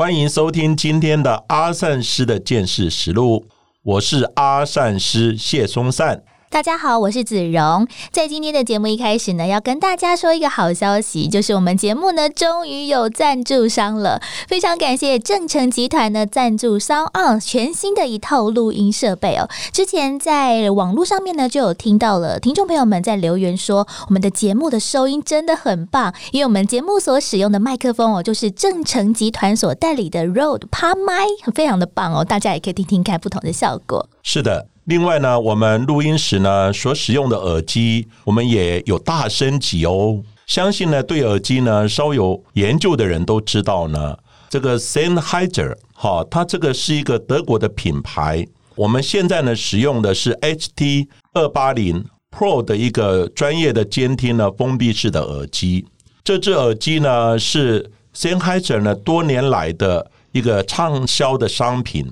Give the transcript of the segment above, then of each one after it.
欢迎收听今天的阿善师的见识实录，我是阿善师谢松善。大家好，我是子荣。在今天的节目一开始呢，要跟大家说一个好消息，就是我们节目呢终于有赞助商了。非常感谢正成集团呢赞助商啊全新的一套录音设备哦。之前在网络上面呢就有听到了听众朋友们在留言说，我们的节目的收音真的很棒，因为我们节目所使用的麦克风哦，就是正成集团所代理的 Road 趴麦，非常的棒哦。大家也可以听听看不同的效果。是的。另外呢，我们录音时呢所使用的耳机，我们也有大升级哦。相信呢，对耳机呢稍有研究的人都知道呢，这个 Sennheiser 哈，它这个是一个德国的品牌。我们现在呢使用的是 HT 二八零 Pro 的一个专业的监听呢封闭式的耳机。这只耳机呢是 Sennheiser 呢多年来的一个畅销的商品。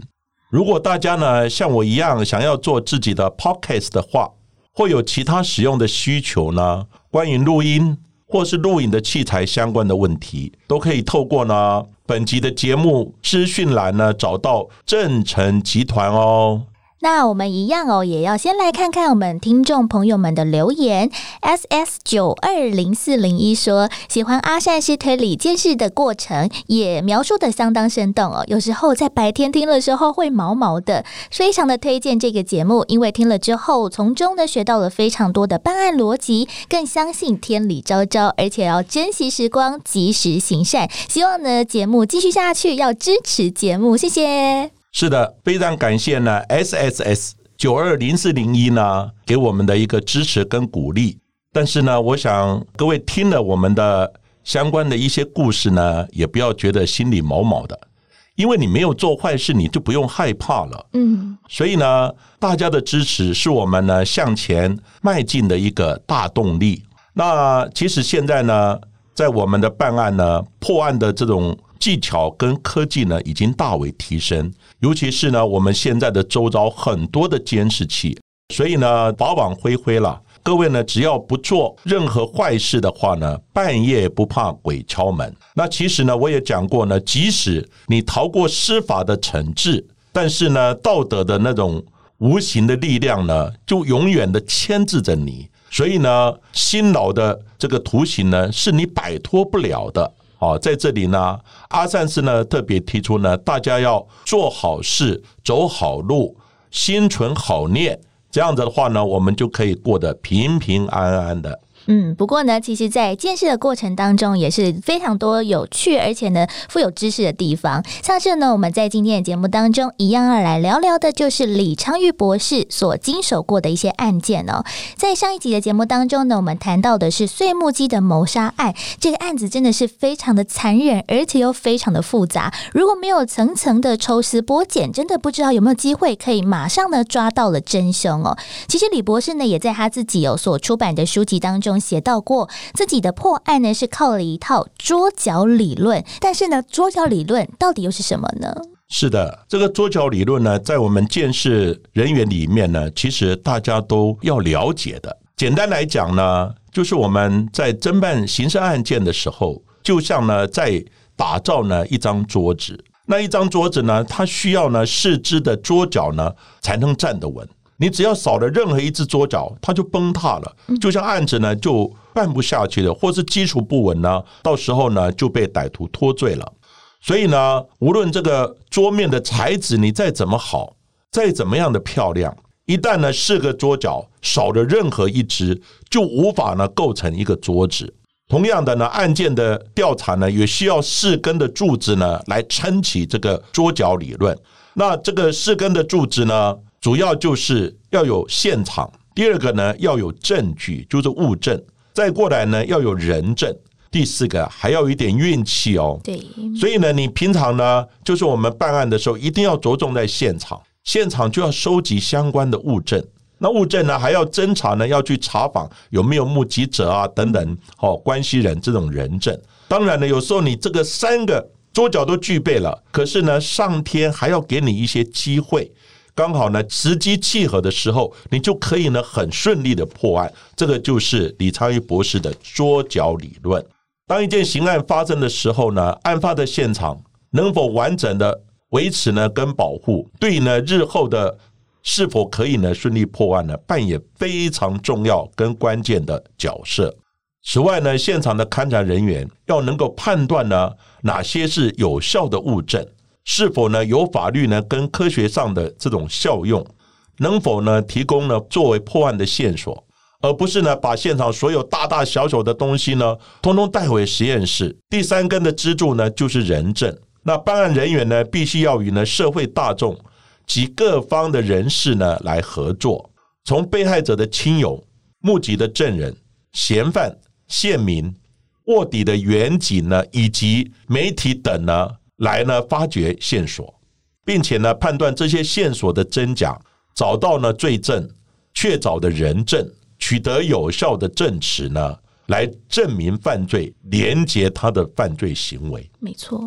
如果大家呢像我一样想要做自己的 podcast 的话，或有其他使用的需求呢，关于录音或是录影的器材相关的问题，都可以透过呢本集的节目资讯栏呢找到正成集团哦。那我们一样哦，也要先来看看我们听众朋友们的留言。S S 九二零四零一说喜欢阿善师推理监视的过程，也描述的相当生动哦。有时候在白天听的时候会毛毛的，非常的推荐这个节目，因为听了之后从中呢学到了非常多的办案逻辑，更相信天理昭昭，而且要珍惜时光，及时行善。希望呢节目继续下去，要支持节目，谢谢。是的，非常感谢呢，S S S 九二零四零一呢给我们的一个支持跟鼓励。但是呢，我想各位听了我们的相关的一些故事呢，也不要觉得心里毛毛的，因为你没有做坏事，你就不用害怕了。嗯，所以呢，大家的支持是我们呢向前迈进的一个大动力。那其实现在呢，在我们的办案呢，破案的这种。技巧跟科技呢，已经大为提升，尤其是呢，我们现在的周遭很多的监视器，所以呢，法网恢恢了。各位呢，只要不做任何坏事的话呢，半夜不怕鬼敲门。那其实呢，我也讲过呢，即使你逃过司法的惩治，但是呢，道德的那种无形的力量呢，就永远的牵制着你。所以呢，辛劳的这个图形呢，是你摆脱不了的。好，在这里呢，阿善师呢特别提出呢，大家要做好事、走好路、心存好念，这样子的话呢，我们就可以过得平平安安的。嗯，不过呢，其实，在见识的过程当中，也是非常多有趣而且呢富有知识的地方。像是呢，我们在今天的节目当中，一样要来聊聊的，就是李昌钰博士所经手过的一些案件哦。在上一集的节目当中呢，我们谈到的是碎木机的谋杀案，这个案子真的是非常的残忍，而且又非常的复杂。如果没有层层的抽丝剥茧，真的不知道有没有机会可以马上呢抓到了真凶哦。其实李博士呢，也在他自己有所出版的书籍当中。写到过自己的破案呢，是靠了一套桌角理论。但是呢，桌角理论到底又是什么呢？是的，这个桌角理论呢，在我们建设人员里面呢，其实大家都要了解的。简单来讲呢，就是我们在侦办刑事案件的时候，就像呢，在打造呢一张桌子。那一张桌子呢，它需要呢四肢的桌角呢才能站得稳。你只要少了任何一只桌角，它就崩塌了，就像案子呢就办不下去了，或是基础不稳呢，到时候呢就被歹徒脱罪了。所以呢，无论这个桌面的材质你再怎么好，再怎么样的漂亮，一旦呢四个桌角少了任何一只，就无法呢构成一个桌子。同样的呢，案件的调查呢也需要四根的柱子呢来撑起这个桌角理论。那这个四根的柱子呢？主要就是要有现场，第二个呢要有证据，就是物证；再过来呢要有人证。第四个还要有一点运气哦。对，所以呢，你平常呢，就是我们办案的时候，一定要着重在现场，现场就要收集相关的物证。那物证呢，还要侦查呢，要去查访有没有目击者啊等等，哦，关系人这种人证。当然呢，有时候你这个三个桌角都具备了，可是呢，上天还要给你一些机会，刚好呢，时机契合的时候，你就可以呢，很顺利的破案。这个就是李昌钰博士的桌脚理论。当一件刑案发生的时候呢，案发的现场能否完整的维持呢，跟保护，对呢日后的。是否可以呢顺利破案呢？扮演非常重要跟关键的角色。此外呢，现场的勘查人员要能够判断呢哪些是有效的物证，是否呢有法律呢跟科学上的这种效用，能否呢提供呢作为破案的线索，而不是呢把现场所有大大小小的东西呢通通带回实验室。第三根的支柱呢就是人证。那办案人员呢必须要与呢社会大众。及各方的人士呢来合作，从被害者的亲友、目击的证人、嫌犯、县民、卧底的远景呢，以及媒体等呢，来呢发掘线索，并且呢判断这些线索的真假，找到呢罪证、确凿的人证，取得有效的证词呢，来证明犯罪，连接他的犯罪行为。没错。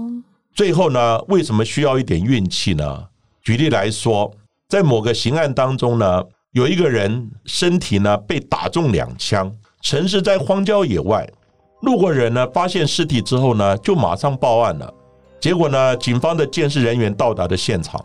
最后呢，为什么需要一点运气呢？举例来说，在某个刑案当中呢，有一个人身体呢被打中两枪，城市在荒郊野外。路过人呢发现尸体之后呢，就马上报案了。结果呢，警方的监视人员到达的现场，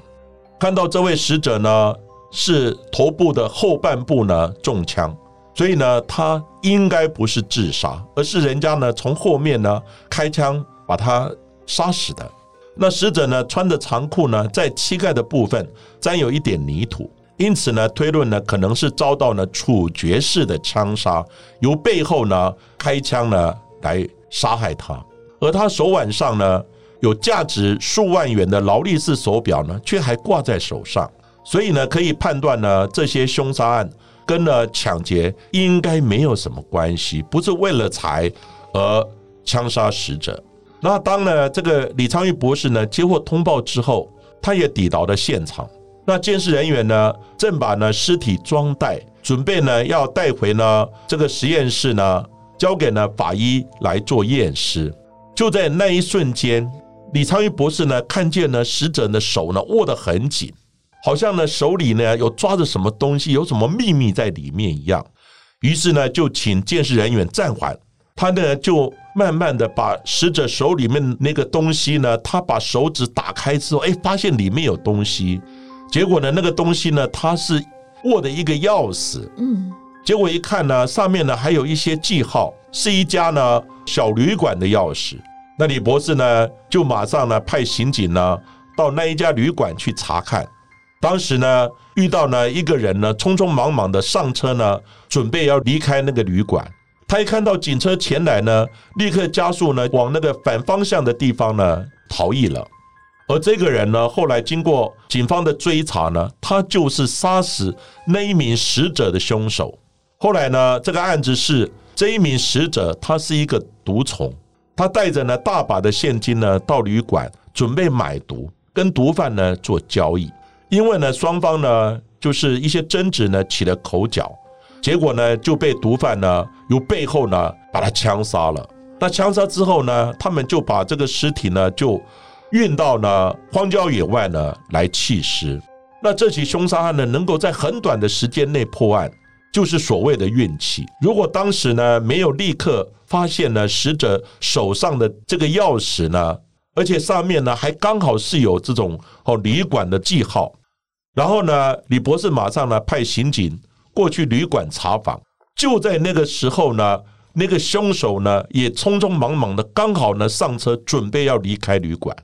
看到这位死者呢是头部的后半部呢中枪，所以呢他应该不是自杀，而是人家呢从后面呢开枪把他杀死的。那死者呢穿着长裤呢，在膝盖的部分沾有一点泥土，因此呢推论呢可能是遭到呢处决式的枪杀，由背后呢开枪呢来杀害他。而他手腕上呢有价值数万元的劳力士手表呢，却还挂在手上，所以呢可以判断呢这些凶杀案跟呢抢劫应该没有什么关系，不是为了财而枪杀死者。那当呢，这个李昌钰博士呢接获通报之后，他也抵达了现场。那监视人员呢，正把呢尸体装袋，准备呢要带回呢这个实验室呢，交给呢法医来做验尸。就在那一瞬间，李昌钰博士呢看见呢死者的手呢握得很紧，好像呢手里呢有抓着什么东西，有什么秘密在里面一样。于是呢就请监视人员暂缓，他呢就。慢慢的把死者手里面那个东西呢，他把手指打开之后，哎，发现里面有东西。结果呢，那个东西呢，他是握的一个钥匙。嗯。结果一看呢，上面呢还有一些记号，是一家呢小旅馆的钥匙。那李博士呢，就马上呢派刑警呢到那一家旅馆去查看。当时呢，遇到呢一个人呢，匆匆忙忙的上车呢，准备要离开那个旅馆。他一看到警车前来呢，立刻加速呢，往那个反方向的地方呢逃逸了。而这个人呢，后来经过警方的追查呢，他就是杀死那一名死者的凶手。后来呢，这个案子是这一名死者，他是一个毒虫，他带着呢大把的现金呢到旅馆，准备买毒，跟毒贩呢做交易。因为呢，双方呢就是一些争执呢起了口角。结果呢，就被毒贩呢由背后呢把他枪杀了。那枪杀之后呢，他们就把这个尸体呢就运到呢荒郊野外呢来弃尸。那这起凶杀案呢能够在很短的时间内破案，就是所谓的运气。如果当时呢没有立刻发现呢死者手上的这个钥匙呢，而且上面呢还刚好是有这种哦旅馆的记号，然后呢李博士马上呢派刑警。过去旅馆查访，就在那个时候呢，那个凶手呢也匆匆忙忙的，刚好呢上车准备要离开旅馆。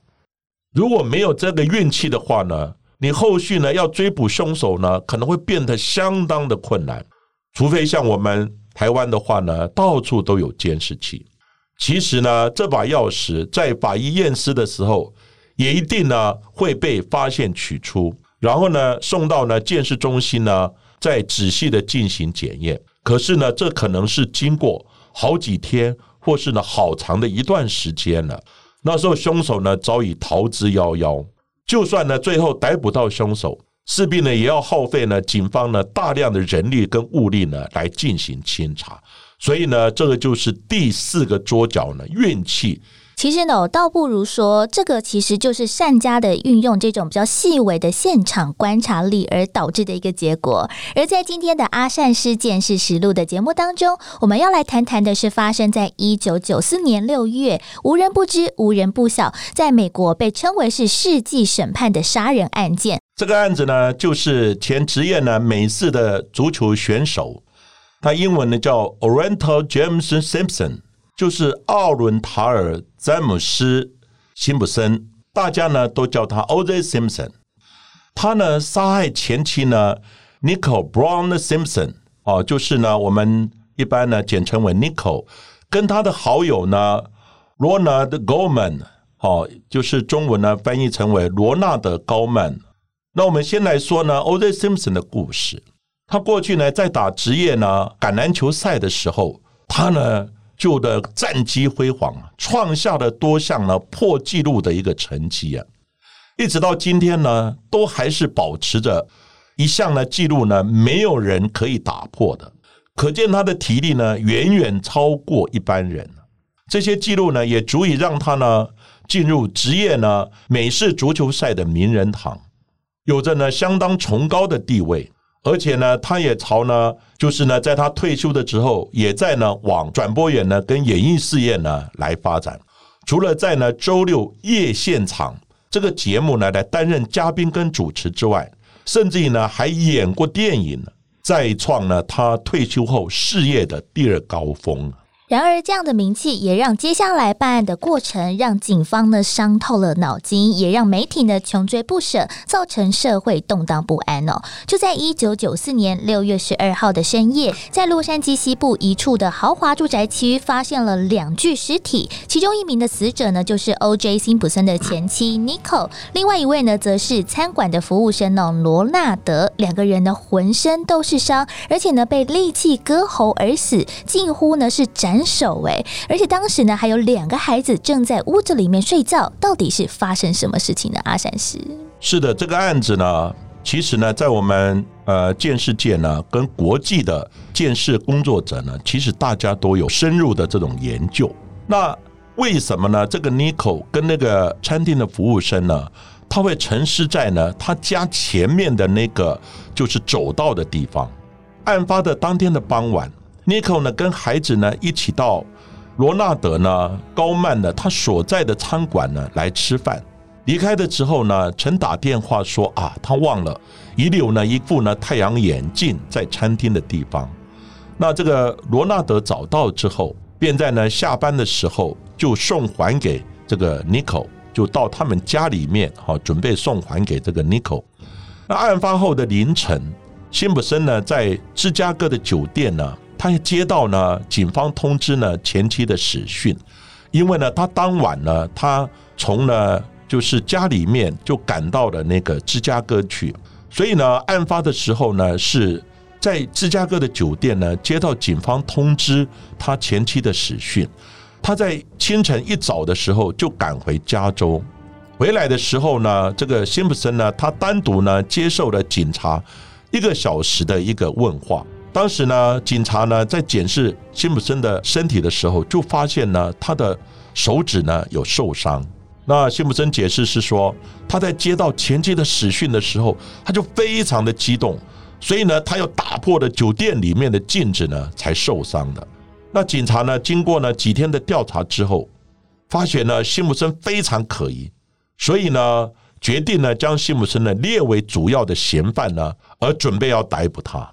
如果没有这个运气的话呢，你后续呢要追捕凶手呢，可能会变得相当的困难。除非像我们台湾的话呢，到处都有监视器。其实呢，这把钥匙在法医验尸的时候，也一定呢会被发现取出，然后呢送到呢鉴识中心呢。再仔细的进行检验，可是呢，这可能是经过好几天或是呢好长的一段时间了。那时候凶手呢早已逃之夭夭。就算呢最后逮捕到凶手，势必呢也要耗费呢警方呢大量的人力跟物力呢来进行清查。所以呢，这个就是第四个桌角呢，运气。其实呢，倒不如说，这个其实就是善家的运用这种比较细微的现场观察力而导致的一个结果。而在今天的阿善事件是实录的节目当中，我们要来谈谈的是发生在一九九四年六月，无人不知、无人不晓，在美国被称为是世纪审判的杀人案件。这个案子呢，就是前职业呢美式的足球选手。他英文呢叫 Oriental James Simpson，就是奥伦塔尔詹姆斯辛普森，大家呢都叫他 O.J. Simpson。他呢杀害前妻呢 Nicole Brown Simpson，哦，就是呢我们一般呢简称为 Nicole，跟他的好友呢 Ronald Goldman，哦，就是中文呢翻译成为罗纳德高曼。那我们先来说呢 O.J. Simpson 的故事。他过去呢，在打职业呢橄榄球赛的时候，他呢就的战绩辉煌，创下了多项呢破纪录的一个成绩啊！一直到今天呢，都还是保持着一项呢记录呢，没有人可以打破的。可见他的体力呢，远远超过一般人。这些记录呢，也足以让他呢进入职业呢美式足球赛的名人堂，有着呢相当崇高的地位。而且呢，他也朝呢，就是呢，在他退休的时候，也在呢往转播员呢跟演艺事业呢来发展。除了在呢周六夜现场这个节目呢来担任嘉宾跟主持之外，甚至于呢还演过电影，再创呢他退休后事业的第二高峰。然而，这样的名气也让接下来办案的过程让警方呢伤透了脑筋，也让媒体呢穷追不舍，造成社会动荡不安哦。就在一九九四年六月十二号的深夜，在洛杉矶西部一处的豪华住宅区，发现了两具尸体，其中一名的死者呢就是 O.J. 辛普森的前妻 Nicole，另外一位呢则是餐馆的服务生呢罗纳德。两个人呢浑身都是伤，而且呢被利器割喉而死，近乎呢是斩。手哎，而且当时呢还有两个孩子正在屋子里面睡觉，到底是发生什么事情呢？阿善师是的，这个案子呢，其实呢，在我们呃建视界呢，跟国际的建设工作者呢，其实大家都有深入的这种研究。那为什么呢？这个 Nico 跟那个餐厅的服务生呢，他会沉尸在呢他家前面的那个就是走道的地方？案发的当天的傍晚。Nico 呢，跟孩子呢一起到罗纳德呢高曼呢他所在的餐馆呢来吃饭。离开的时候呢，曾打电话说啊，他忘了遗留呢一副呢太阳眼镜在餐厅的地方。那这个罗纳德找到之后，便在呢下班的时候就送还给这个 Nico，就到他们家里面好准备送还给这个 Nico。那案发后的凌晨，辛普森呢在芝加哥的酒店呢。他也接到呢，警方通知呢前妻的死讯，因为呢，他当晚呢，他从呢就是家里面就赶到了那个芝加哥去，所以呢，案发的时候呢，是在芝加哥的酒店呢接到警方通知他前妻的死讯，他在清晨一早的时候就赶回加州，回来的时候呢，这个辛普森呢，他单独呢接受了警察一个小时的一个问话。当时呢，警察呢在检视辛普森的身体的时候，就发现呢他的手指呢有受伤。那辛普森解释是说，他在接到前妻的死讯的时候，他就非常的激动，所以呢他要打破了酒店里面的镜子呢才受伤的。那警察呢经过呢几天的调查之后，发现呢辛普森非常可疑，所以呢决定呢将辛普森呢列为主要的嫌犯呢，而准备要逮捕他。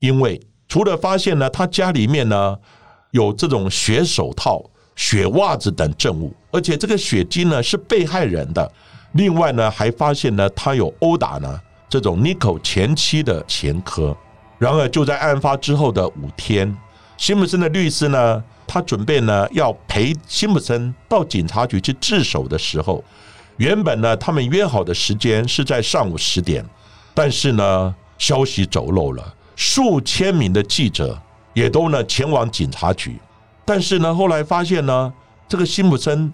因为除了发现呢，他家里面呢有这种血手套、血袜子等证物，而且这个血迹呢是被害人的。另外呢，还发现呢他有殴打呢这种 Nico 前妻的前科。然而就在案发之后的五天，辛普森的律师呢，他准备呢要陪辛普森到警察局去自首的时候，原本呢他们约好的时间是在上午十点，但是呢消息走漏了。数千名的记者也都呢前往警察局，但是呢，后来发现呢，这个辛普森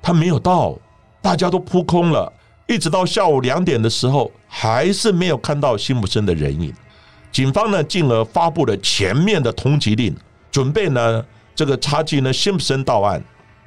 他没有到，大家都扑空了。一直到下午两点的时候，还是没有看到辛普森的人影。警方呢，进而发布了全面的通缉令，准备呢这个查缉呢辛普森到案。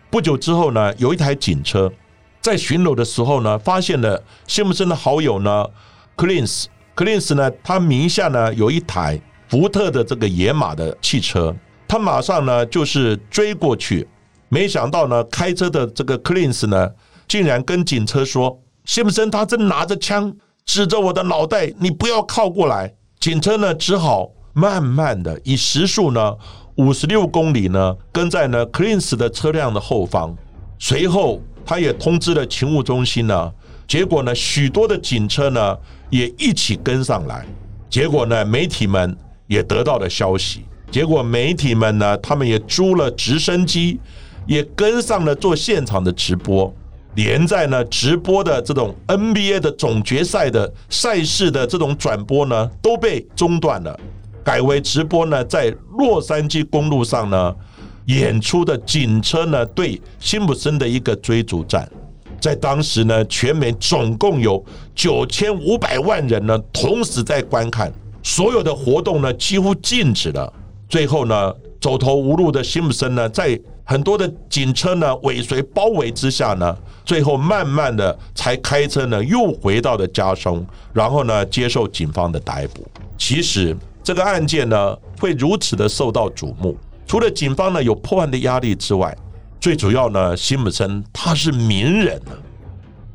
不久之后呢，有一台警车在巡逻的时候呢，发现了辛普森的好友呢克林斯。克林克林斯呢，他名下呢有一台福特的这个野马的汽车，他马上呢就是追过去，没想到呢，开车的这个克林斯呢，竟然跟警车说。辛普森他正拿着枪指着我的脑袋，你不要靠过来。警车呢只好慢慢的以时速呢五十六公里呢跟在呢克林斯的车辆的后方。随后他也通知了勤务中心呢，结果呢许多的警车呢也一起跟上来。结果呢媒体们也得到了消息，结果媒体们呢他们也租了直升机，也跟上了做现场的直播。连在呢直播的这种 NBA 的总决赛的赛事的这种转播呢都被中断了，改为直播呢在洛杉矶公路上呢演出的警车呢对辛普森的一个追逐战，在当时呢全美总共有九千五百万人呢同时在观看，所有的活动呢几乎静止了，最后呢走投无路的辛普森呢在。很多的警车呢尾随包围之下呢，最后慢慢的才开车呢又回到了家中，然后呢接受警方的逮捕。其实这个案件呢会如此的受到瞩目，除了警方呢有破案的压力之外，最主要呢辛普森他是名人呢。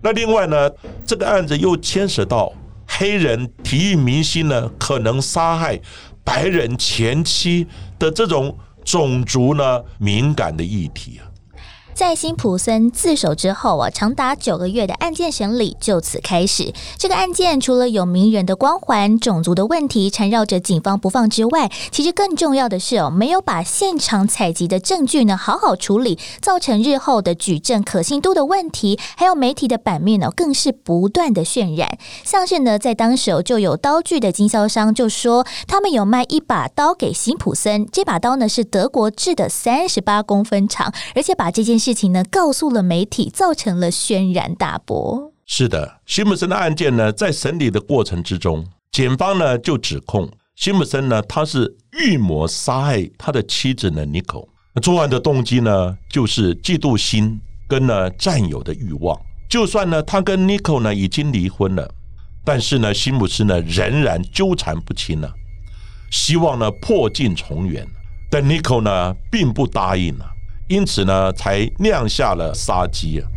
那另外呢这个案子又牵涉到黑人体育明星呢可能杀害白人前妻的这种。种族呢敏感的议题啊。在辛普森自首之后啊，长达九个月的案件审理就此开始。这个案件除了有名人的光环、种族的问题缠绕着警方不放之外，其实更重要的是哦，没有把现场采集的证据呢好好处理，造成日后的举证可信度的问题。还有媒体的版面呢，更是不断的渲染。像是呢，在当时就有刀具的经销商就说，他们有卖一把刀给辛普森，这把刀呢是德国制的，三十八公分长，而且把这件事。事情呢，告诉了媒体，造成了轩然大波。是的，辛普森的案件呢，在审理的过程之中，检方呢就指控辛普森呢，他是预谋杀害他的妻子呢妮可。作案的动机呢，就是嫉妒心跟呢占有的欲望。就算呢，他跟妮可呢已经离婚了，但是呢，辛普森呢仍然纠缠不清呢，希望呢破镜重圆。但妮可呢并不答应了。因此呢，才酿下了杀机啊。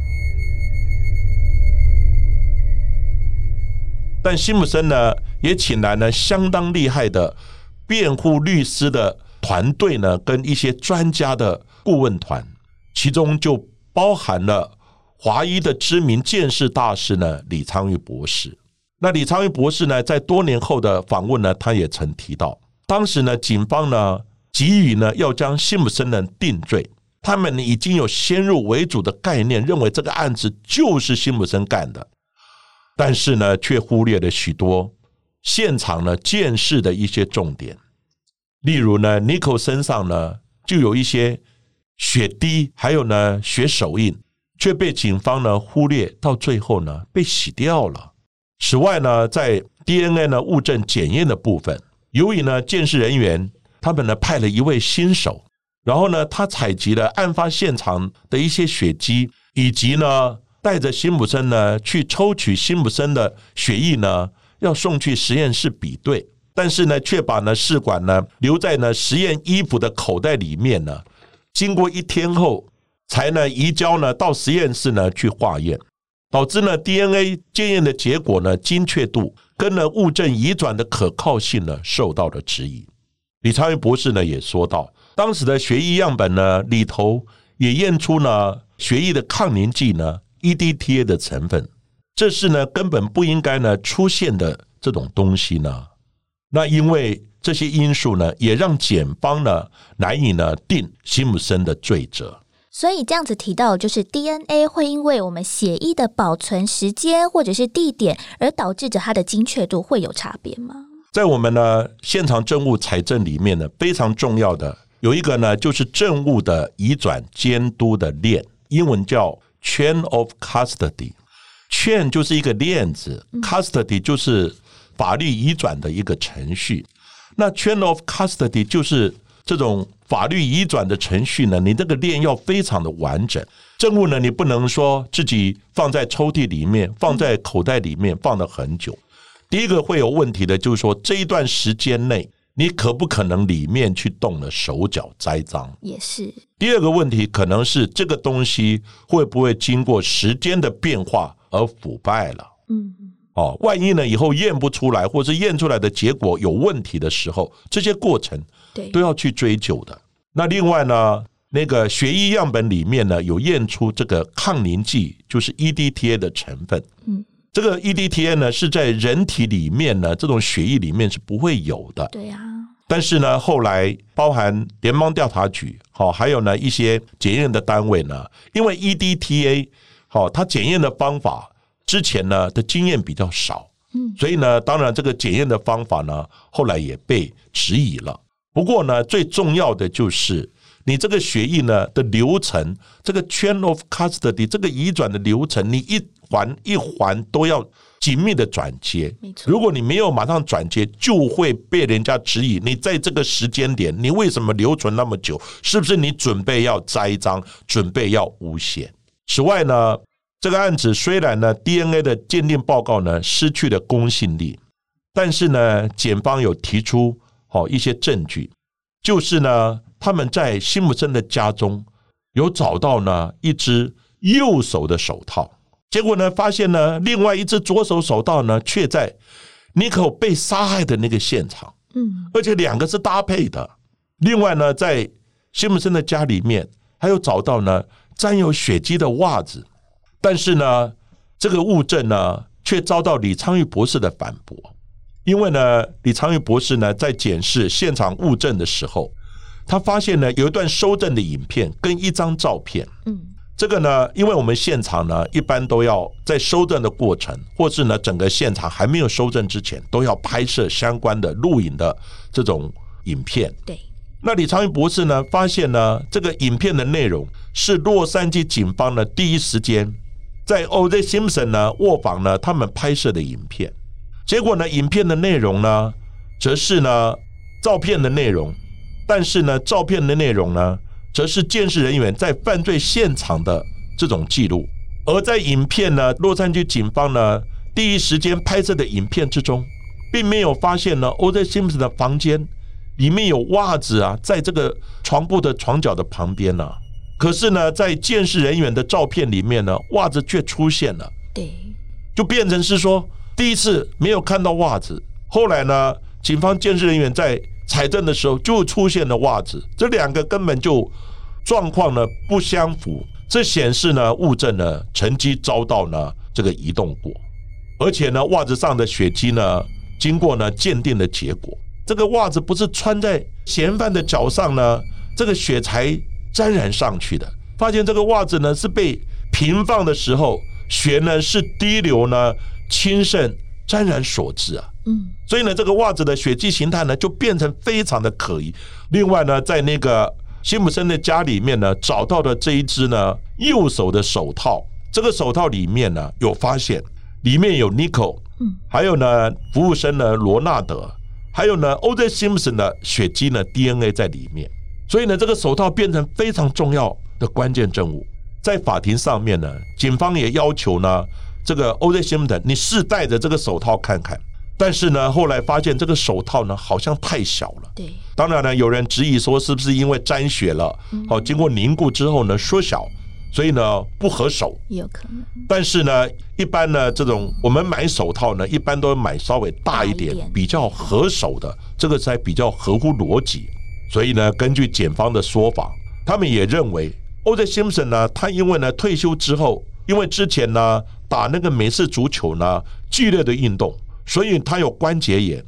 但辛普森呢，也请来了相当厉害的辩护律师的团队呢，跟一些专家的顾问团，其中就包含了华裔的知名剑士大师呢，李昌钰博士。那李昌钰博士呢，在多年后的访问呢，他也曾提到，当时呢，警方呢，给予呢，要将辛普森呢定罪。他们已经有先入为主的概念，认为这个案子就是辛普森干的，但是呢，却忽略了许多现场呢见识的一些重点。例如呢，尼克身上呢就有一些血滴，还有呢血手印，却被警方呢忽略，到最后呢被洗掉了。此外呢，在 DNA 呢物证检验的部分，由于呢鉴识人员他们呢派了一位新手。然后呢，他采集了案发现场的一些血迹，以及呢，带着辛普森呢去抽取辛普森的血液呢，要送去实验室比对，但是呢，却把呢试管呢留在呢实验衣服的口袋里面呢，经过一天后，才呢移交呢到实验室呢去化验，导致呢 DNA 检验的结果呢精确度跟呢物证移转的可靠性呢受到了质疑。李昌钰博士呢也说到。当时的血液样本呢，里头也验出呢血液的抗凝剂呢 EDTA 的成分，这是呢根本不应该呢出现的这种东西呢。那因为这些因素呢，也让检方呢难以呢定辛普森的罪责。所以这样子提到，就是 DNA 会因为我们血液的保存时间或者是地点，而导致着它的精确度会有差别吗？在我们呢现场证物采证里面呢，非常重要的。有一个呢就是政务的移转监督的链，英文叫 chain of custody。chain 就是一个链子，custody 就是法律移转的一个程序。那 chain of custody 就是这种法律移转的程序呢，你这个链要非常的完整。政务呢，你不能说自己放在抽屉里面、放在口袋里面放了很久。第一个会有问题的，就是说这一段时间内，你可不可能里面去动了手脚栽赃？也是。第二个问题可能是这个东西会不会经过时间的变化而腐败了？嗯。哦，万一呢？以后验不出来，或是验出来的结果有问题的时候，这些过程对都要去追究的。那另外呢，那个血液样本里面呢有验出这个抗凝剂，就是 EDTA 的成分。嗯，这个 EDTA 呢是在人体里面呢，这种血液里面是不会有的。对呀。但是呢，后来包含联邦调查局，好，还有呢一些检验的单位呢，因为 EDTA 好，它检验的方法。之前呢的经验比较少，嗯，所以呢，当然这个检验的方法呢，后来也被质疑了。不过呢，最重要的就是你这个血液呢的流程，这个 chain of custody 这个移转的流程，你一环一环都要紧密的转接。如果你没有马上转接，就会被人家质疑你在这个时间点，你为什么留存那么久？是不是你准备要栽赃，准备要诬陷？此外呢？这个案子虽然呢，DNA 的鉴定报告呢失去了公信力，但是呢，检方有提出好一些证据，就是呢，他们在辛普森的家中有找到呢一只右手的手套，结果呢，发现呢，另外一只左手手套呢却在尼克被杀害的那个现场，嗯，而且两个是搭配的。另外呢，在辛姆森的家里面还有找到呢沾有血迹的袜子。但是呢，这个物证呢，却遭到李昌钰博士的反驳。因为呢，李昌钰博士呢，在检视现场物证的时候，他发现呢，有一段收证的影片跟一张照片。嗯，这个呢，因为我们现场呢，一般都要在收证的过程，或是呢，整个现场还没有收证之前，都要拍摄相关的录影的这种影片。对。那李昌云博士呢，发现呢，这个影片的内容是洛杉矶警方呢第一时间。在 O.J. Simpson 呢卧房呢，他们拍摄的影片，结果呢，影片的内容呢，则是呢照片的内容，但是呢，照片的内容呢，则是监视人员在犯罪现场的这种记录。而在影片呢，洛杉矶警方呢第一时间拍摄的影片之中，并没有发现呢 O.J. Simpson 的房间里面有袜子啊，在这个床铺的床角的旁边呢。可是呢，在监视人员的照片里面呢，袜子却出现了。对，就变成是说，第一次没有看到袜子，后来呢，警方监视人员在财政的时候就出现了袜子，这两个根本就状况呢不相符。这显示呢，物证呢曾经遭到呢这个移动过，而且呢，袜子上的血迹呢，经过呢鉴定的结果，这个袜子不是穿在嫌犯的脚上呢，这个血才。沾染上去的，发现这个袜子呢是被平放的时候，血呢是滴流呢侵渗沾染所致啊。嗯，所以呢，这个袜子的血迹形态呢就变成非常的可疑。另外呢，在那个辛普森的家里面呢，找到的这一只呢右手的手套，这个手套里面呢有发现，里面有 Nico，嗯，还有呢服务生呢罗纳德，还有呢 O.J. Simpson 的血迹呢 DNA 在里面。所以呢，这个手套变成非常重要的关键证物，在法庭上面呢，警方也要求呢，这个 O.J. Simpson，你试戴着这个手套看看。但是呢，后来发现这个手套呢，好像太小了。对，当然呢，有人质疑说，是不是因为沾血了，哦，经过凝固之后呢，缩小，所以呢不合手。有可能。但是呢，一般呢，这种我们买手套呢，一般都买稍微大一点、比较合手的，这个才比较合乎逻辑。所以呢，根据检方的说法，他们也认为，O.J. Simpson 呢，他因为呢退休之后，因为之前呢打那个美式足球呢剧烈的运动，所以他有关节炎。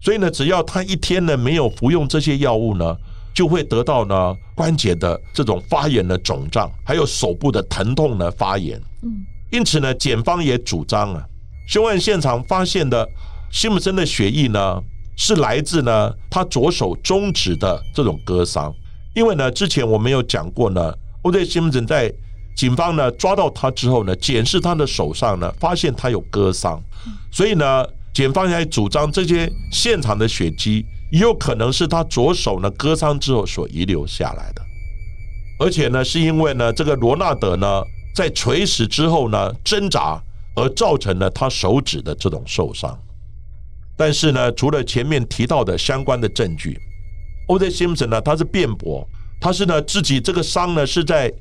所以呢，只要他一天呢没有服用这些药物呢，就会得到呢关节的这种发炎的肿胀，还有手部的疼痛呢发炎。嗯，因此呢，检方也主张啊，凶案现场发现的辛普森的血液呢。是来自呢，他左手中指的这种割伤，因为呢，之前我们有讲过呢，O.J. Simpson 在警方呢抓到他之后呢，检视他的手上呢，发现他有割伤，所以呢，检方还主张这些现场的血迹也有可能是他左手呢割伤之后所遗留下来的，而且呢，是因为呢，这个罗纳德呢在垂死之后呢挣扎而造成了他手指的这种受伤。但是呢，除了前面提到的相关的证据，O.J. Simpson 呢，他是辩驳，他是呢自己这个伤呢是在。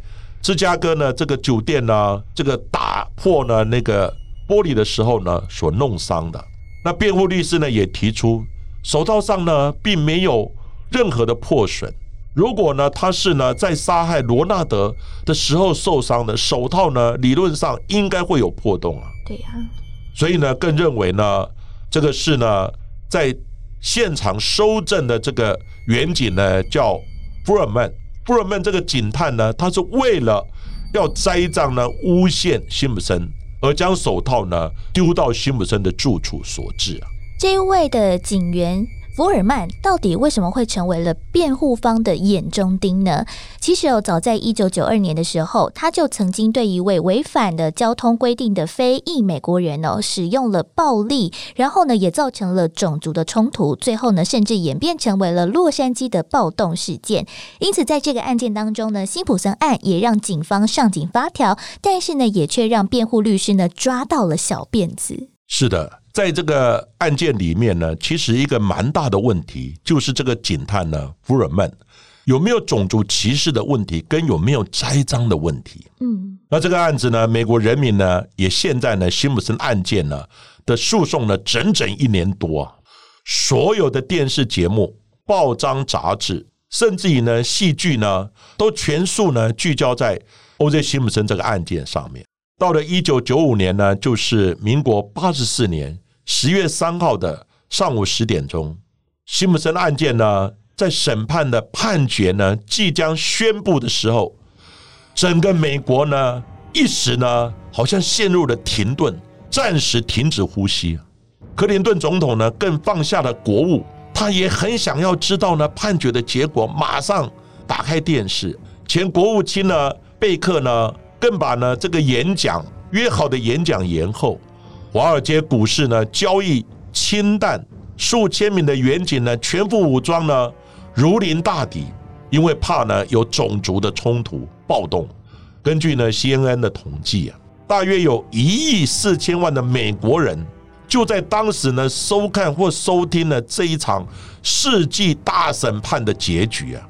芝加哥呢，这个酒店呢，这个打破呢那个玻璃的时候呢，所弄伤的。那辩护律师呢也提出，手套上呢并没有任何的破损。如果呢他是呢在杀害罗纳德的时候受伤的，手套呢理论上应该会有破洞啊。对呀。所以呢，更认为呢，这个是呢在现场收证的这个远景呢叫福尔曼。布尔曼这个警探呢，他是为了要栽赃呢诬陷辛普森，而将手套呢丢到辛普森的住处所致啊。这一位的警员。福尔曼到底为什么会成为了辩护方的眼中钉呢？其实哦，早在一九九二年的时候，他就曾经对一位违反了交通规定的非裔美国人哦，使用了暴力，然后呢，也造成了种族的冲突，最后呢，甚至演变成为了洛杉矶的暴动事件。因此，在这个案件当中呢，辛普森案也让警方上紧发条，但是呢，也却让辩护律师呢抓到了小辫子。是的。在这个案件里面呢，其实一个蛮大的问题就是这个警探呢，福尔曼有没有种族歧视的问题，跟有没有栽赃的问题。嗯，那这个案子呢，美国人民呢，也现在呢，辛普森案件呢的诉讼呢，整整一年多，所有的电视节目、报章、杂志，甚至于呢，戏剧呢，都全数呢聚焦在 O.J. 辛普森这个案件上面。到了一九九五年呢，就是民国八十四年。十月三号的上午十点钟，辛普森案件呢，在审判的判决呢即将宣布的时候，整个美国呢一时呢好像陷入了停顿，暂时停止呼吸。克林顿总统呢更放下了国务，他也很想要知道呢判决的结果，马上打开电视。前国务卿呢贝克呢更把呢这个演讲约好的演讲延后。华尔街股市呢，交易清淡，数千名的远景呢，全副武装呢，如临大敌，因为怕呢有种族的冲突暴动。根据呢 CNN 的统计啊，大约有一亿四千万的美国人就在当时呢收看或收听了这一场世纪大审判的结局啊，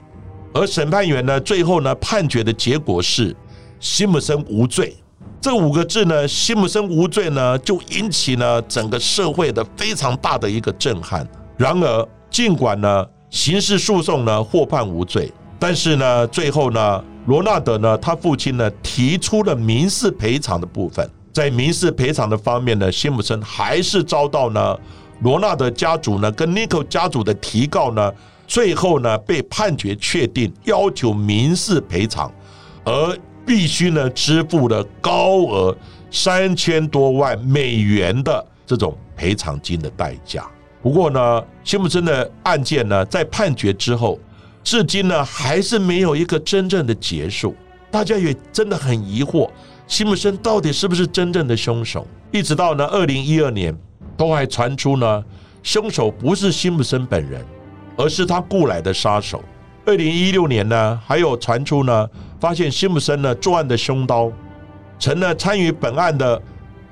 而审判员呢最后呢判决的结果是辛普森无罪。这五个字呢，辛普森无罪呢，就引起了整个社会的非常大的一个震撼。然而，尽管呢刑事诉讼呢获判无罪，但是呢，最后呢，罗纳德呢他父亲呢提出了民事赔偿的部分，在民事赔偿的方面呢，辛普森还是遭到呢罗纳德家族呢跟尼克家族的提告呢，最后呢被判决确定要求民事赔偿，而。必须呢支付了高额三千多万美元的这种赔偿金的代价。不过呢，辛普森的案件呢，在判决之后，至今呢还是没有一个真正的结束。大家也真的很疑惑，辛普森到底是不是真正的凶手？一直到呢二零一二年，都还传出呢，凶手不是辛普森本人，而是他雇来的杀手。二零一六年呢，还有传出呢，发现辛普森呢作案的凶刀，成了参与本案的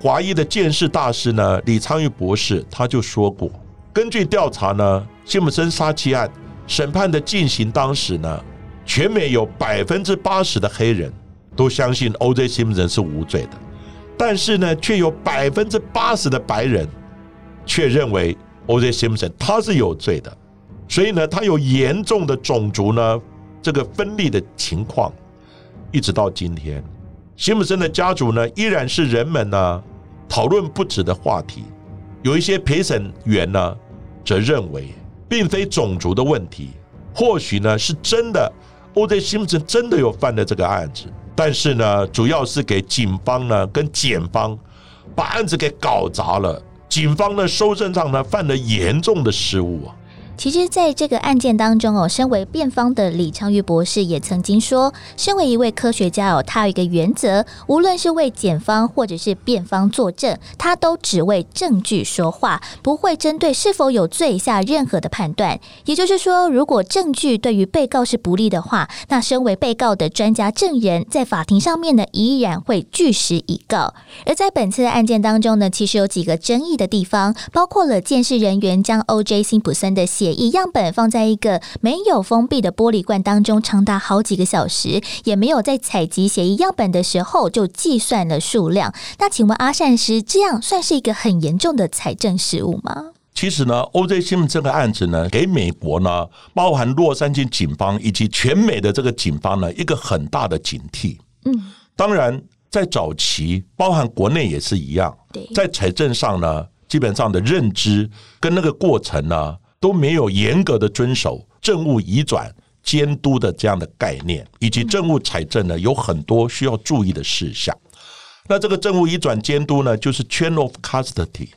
华裔的鉴识大师呢李昌钰博士，他就说过，根据调查呢，辛普森杀妻案审判的进行当时呢，全美有百分之八十的黑人都相信 O.J. 辛普森是无罪的，但是呢，却有百分之八十的白人却认为 O.J. 辛普森他是有罪的。所以呢，他有严重的种族呢这个分立的情况，一直到今天，辛普森的家族呢依然是人们呢讨论不止的话题。有一些陪审员呢则认为，并非种族的问题，或许呢是真的，O.J. 辛普森真的有犯了这个案子，但是呢，主要是给警方呢跟检方把案子给搞砸了，警方呢收证上呢犯了严重的失误啊。其实，在这个案件当中哦，身为辩方的李昌钰博士也曾经说，身为一位科学家哦，他有一个原则，无论是为检方或者是辩方作证，他都只为证据说话，不会针对是否有罪下任何的判断。也就是说，如果证据对于被告是不利的话，那身为被告的专家证人在法庭上面呢，依然会据实以告。而在本次的案件当中呢，其实有几个争议的地方，包括了监视人员将 O.J. 辛普森的血液样本放在一个没有封闭的玻璃罐当中，长达好几个小时，也没有在采集血液样本的时候就计算了数量。那请问阿善师，这样算是一个很严重的财政失误吗？其实呢，O.J. 辛普森这个案子呢，给美国呢，包含洛杉矶警方以及全美的这个警方呢，一个很大的警惕。嗯，当然在早期，包含国内也是一样，对在财政上呢，基本上的认知跟那个过程呢。都没有严格的遵守政务移转监督的这样的概念，以及政务财政呢，有很多需要注意的事项。那这个政务移转监督呢，就是 chain of custody。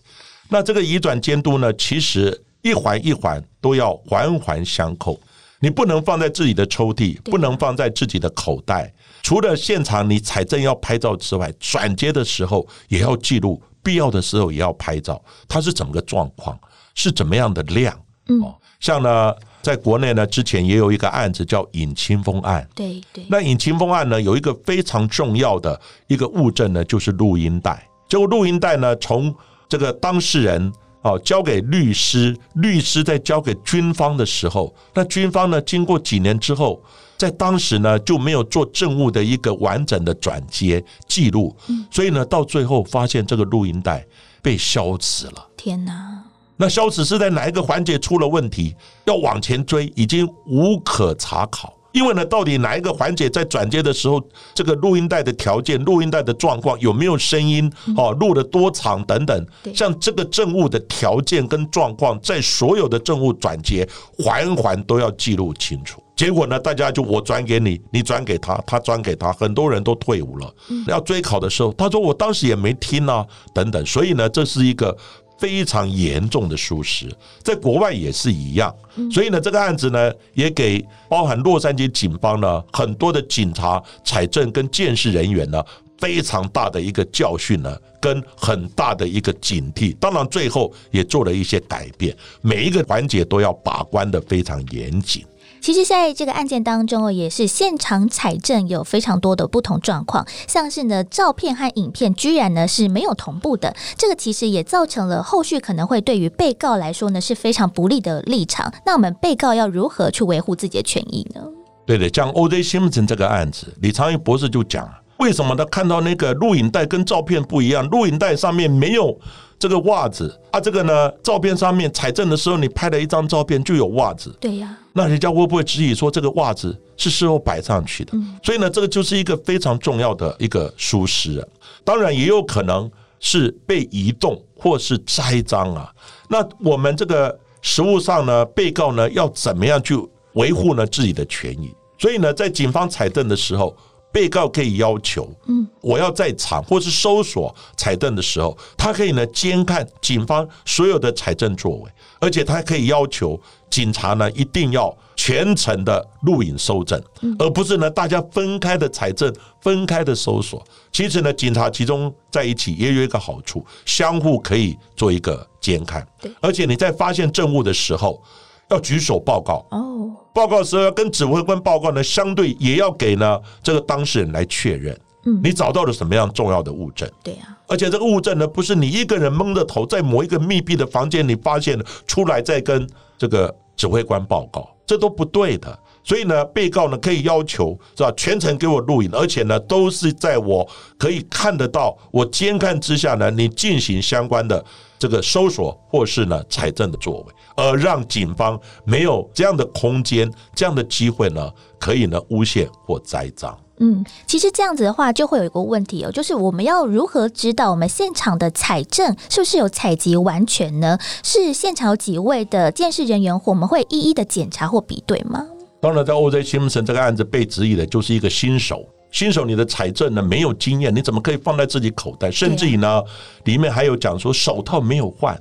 那这个移转监督呢，其实一环一环都要环环相扣。你不能放在自己的抽屉，不能放在自己的口袋。除了现场你财政要拍照之外，转接的时候也要记录，必要的时候也要拍照。它是怎么个状况？是怎么样的量？哦，像呢，在国内呢，之前也有一个案子叫尹清风案。对对。那尹清风案呢，有一个非常重要的一个物证呢，就是录音带。结果录音带呢，从这个当事人哦交给律师，律师在交给军方的时候，那军方呢，经过几年之后，在当时呢就没有做证物的一个完整的转接记录，嗯所以呢，到最后发现这个录音带被消磁了。天哪！那消失是在哪一个环节出了问题？要往前追，已经无可查考。因为呢，到底哪一个环节在转接的时候，这个录音带的条件、录音带的状况有没有声音？哦，录了多长等等，像这个证物的条件跟状况，在所有的证物转接环环都要记录清楚。结果呢，大家就我转给你，你转给他，他转给他，很多人都退伍了。要追考的时候，他说我当时也没听啊，等等。所以呢，这是一个。非常严重的疏失，在国外也是一样，所以呢，这个案子呢，也给包含洛杉矶警方呢很多的警察、财政跟监视人员呢非常大的一个教训呢，跟很大的一个警惕。当然，最后也做了一些改变，每一个环节都要把关的非常严谨。其实，在这个案件当中哦，也是现场采证有非常多的不同状况，像是呢，照片和影片居然呢是没有同步的，这个其实也造成了后续可能会对于被告来说呢是非常不利的立场。那我们被告要如何去维护自己的权益呢？对的，像 O.J. Simpson 这个案子，李长义博士就讲，为什么他看到那个录影带跟照片不一样？录影带上面没有。这个袜子啊，这个呢，照片上面采证的时候，你拍了一张照片就有袜子。对呀，那人家会不会质疑说这个袜子是事后摆上去的？所以呢，这个就是一个非常重要的一个疏失啊。当然，也有可能是被移动或是栽赃啊。那我们这个实物上呢，被告呢要怎么样去维护呢自己的权益？所以呢，在警方采证的时候。被告可以要求，嗯，我要在场或是搜索采证的时候，他可以呢监看警方所有的采证作为，而且他可以要求警察呢一定要全程的录影收证，而不是呢大家分开的采证、分开的搜索。其实呢，警察集中在一起也有一个好处，相互可以做一个监看，而且你在发现证物的时候。要举手报告。哦，报告的时候要跟指挥官报告呢，相对也要给呢这个当事人来确认，嗯，你找到了什么样重要的物证？对呀，而且这个物证呢，不是你一个人蒙着头在某一个密闭的房间里发现的，出来再跟这个指挥官报告，这都不对的。所以呢，被告呢可以要求是吧，全程给我录影，而且呢都是在我可以看得到、我监看之下呢，你进行相关的。这个搜索或是呢财政的作为，而让警方没有这样的空间、这样的机会呢，可以呢诬陷或栽赃。嗯，其实这样子的话，就会有一个问题哦，就是我们要如何知道我们现场的采证是不是有采集完全呢？是现场有几位的监视人员，我们会一一的检查或比对吗？当然，在 O.J. 辛普森这个案子被质疑的，就是一个新手。新手，你的财政呢没有经验，你怎么可以放在自己口袋？甚至于呢，里面还有讲说手套没有换，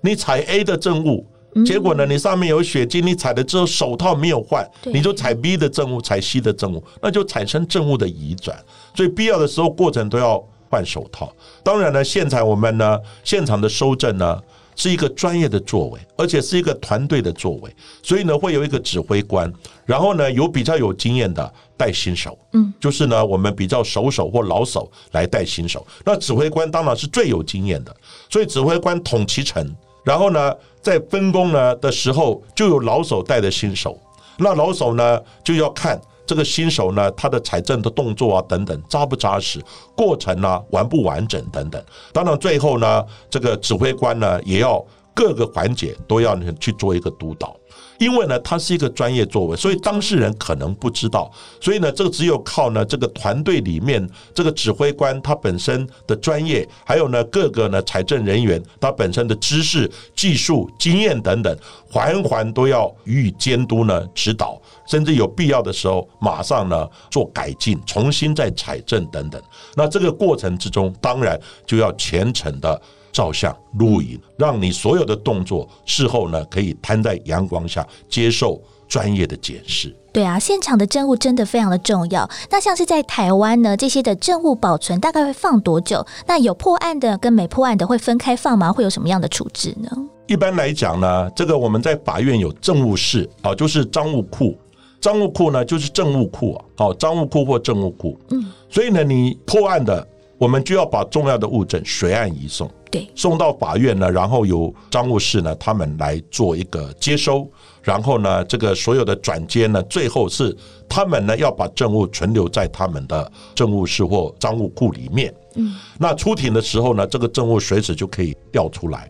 你采 A 的证物结果呢，你上面有血迹，你踩了之后手套没有换，你就踩 B 的证物，踩 C 的证物，那就产生证物的移转。所以必要的时候过程都要换手套。当然呢，现场我们呢现场的收证呢是一个专业的作为，而且是一个团队的作为，所以呢会有一个指挥官，然后呢有比较有经验的带新手，嗯，就是呢我们比较熟手或老手来带新手。那指挥官当然是最有经验的，所以指挥官统其成，然后呢在分工呢的时候就有老手带着新手，那老手呢就要看。这个新手呢，他的财政的动作啊，等等扎不扎实，过程呢完不完整等等。当然，最后呢，这个指挥官呢，也要各个环节都要去做一个督导。因为呢，他是一个专业作为，所以当事人可能不知道，所以呢，这个只有靠呢这个团队里面这个指挥官他本身的专业，还有呢各个呢财政人员他本身的知识、技术、经验等等，环环都要予以监督呢指导，甚至有必要的时候马上呢做改进，重新再采证等等。那这个过程之中，当然就要全程的。照相、录影，让你所有的动作事后呢可以摊在阳光下，接受专业的检视。对啊，现场的证物真的非常的重要。那像是在台湾呢，这些的证物保存大概会放多久？那有破案的跟没破案的会分开放吗？会有什么样的处置呢？一般来讲呢，这个我们在法院有证物室啊，就是赃物库。赃物库呢就是证物库啊，好，赃物库或证物库。嗯，所以呢，你破案的，我们就要把重要的物证随案移送。对，送到法院呢，然后由账务室呢，他们来做一个接收，然后呢，这个所有的转接呢，最后是他们呢要把证物存留在他们的政务室或账务库里面。嗯，那出庭的时候呢，这个证物随时就可以调出来。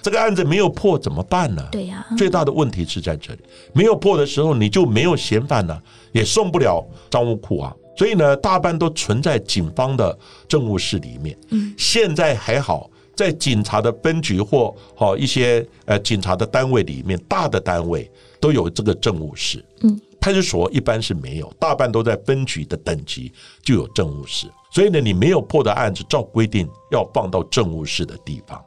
这个案子没有破怎么办呢？对呀，最大的问题是在这里，没有破的时候，你就没有嫌犯呢，也送不了账务库啊。所以呢，大半都存在警方的政务室里面。嗯，现在还好。在警察的分局或好一些呃警察的单位里面，大的单位都有这个政务室。嗯，派出所一般是没有，大半都在分局的等级就有政务室。所以呢，你没有破的案子，照规定要放到政务室的地方。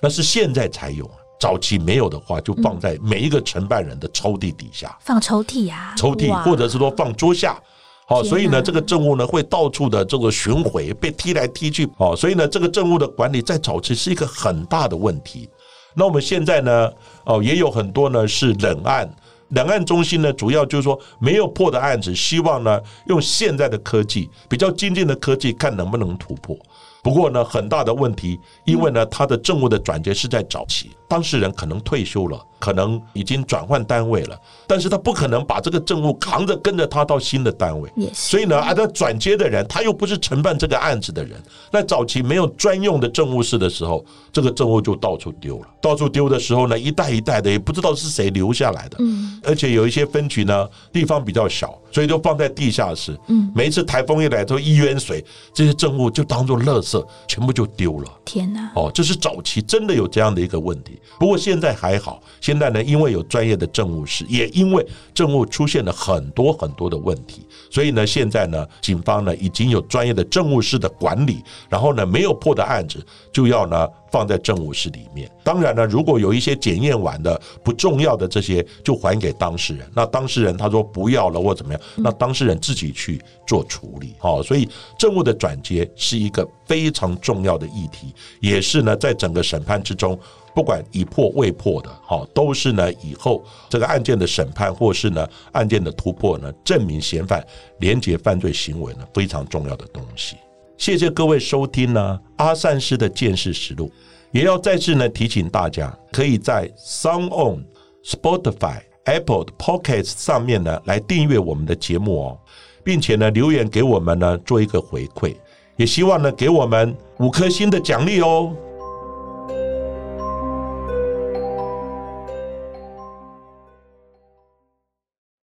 那是现在才有，早期没有的话，就放在每一个承办人的抽屉底下，放抽屉呀，抽屉或者是说放桌下。好，所以呢，这个政务呢会到处的这个巡回，被踢来踢去。哦，所以呢，这个政务的管理在早期是一个很大的问题。那我们现在呢，哦，也有很多呢是冷案，冷案中心呢主要就是说没有破的案子，希望呢用现在的科技，比较精进的科技，看能不能突破。不过呢，很大的问题，因为呢，它的政务的转接是在早期，当事人可能退休了，可能已经转换单位了，但是他不可能把这个政务扛着跟着他到新的单位，所以呢，啊，他转接的人他又不是承办这个案子的人，那早期没有专用的政务室的时候，这个政务就到处丢了，到处丢的时候呢，一代一代的，也不知道是谁留下来的，嗯，而且有一些分局呢，地方比较小，所以就放在地下室，嗯，每一次台风一来，都一淹水，这些政务就当做垃圾。全部就丢了！天哪！哦，这是早期真的有这样的一个问题。不过现在还好，现在呢，因为有专业的政务室，也因为政务出现了很多很多的问题，所以呢，现在呢，警方呢已经有专业的政务室的管理。然后呢，没有破的案子就要呢放在政务室里面。当然呢，如果有一些检验完的不重要的这些，就还给当事人。那当事人他说不要了或怎么样，那当事人自己去做处理。好，所以政务的转接是一个非常重要的议题，也是呢在整个审判之中，不管已破未破的，好，都是呢以后这个案件的审判或是呢案件的突破呢，证明嫌犯廉洁犯罪行为呢非常重要的东西。谢谢各位收听呢阿善师的见识实录，也要再次呢提醒大家，可以在 Sound On、Spotify、Apple 的 Pockets 上面呢来订阅我们的节目哦，并且呢留言给我们呢做一个回馈，也希望呢给我们五颗星的奖励哦。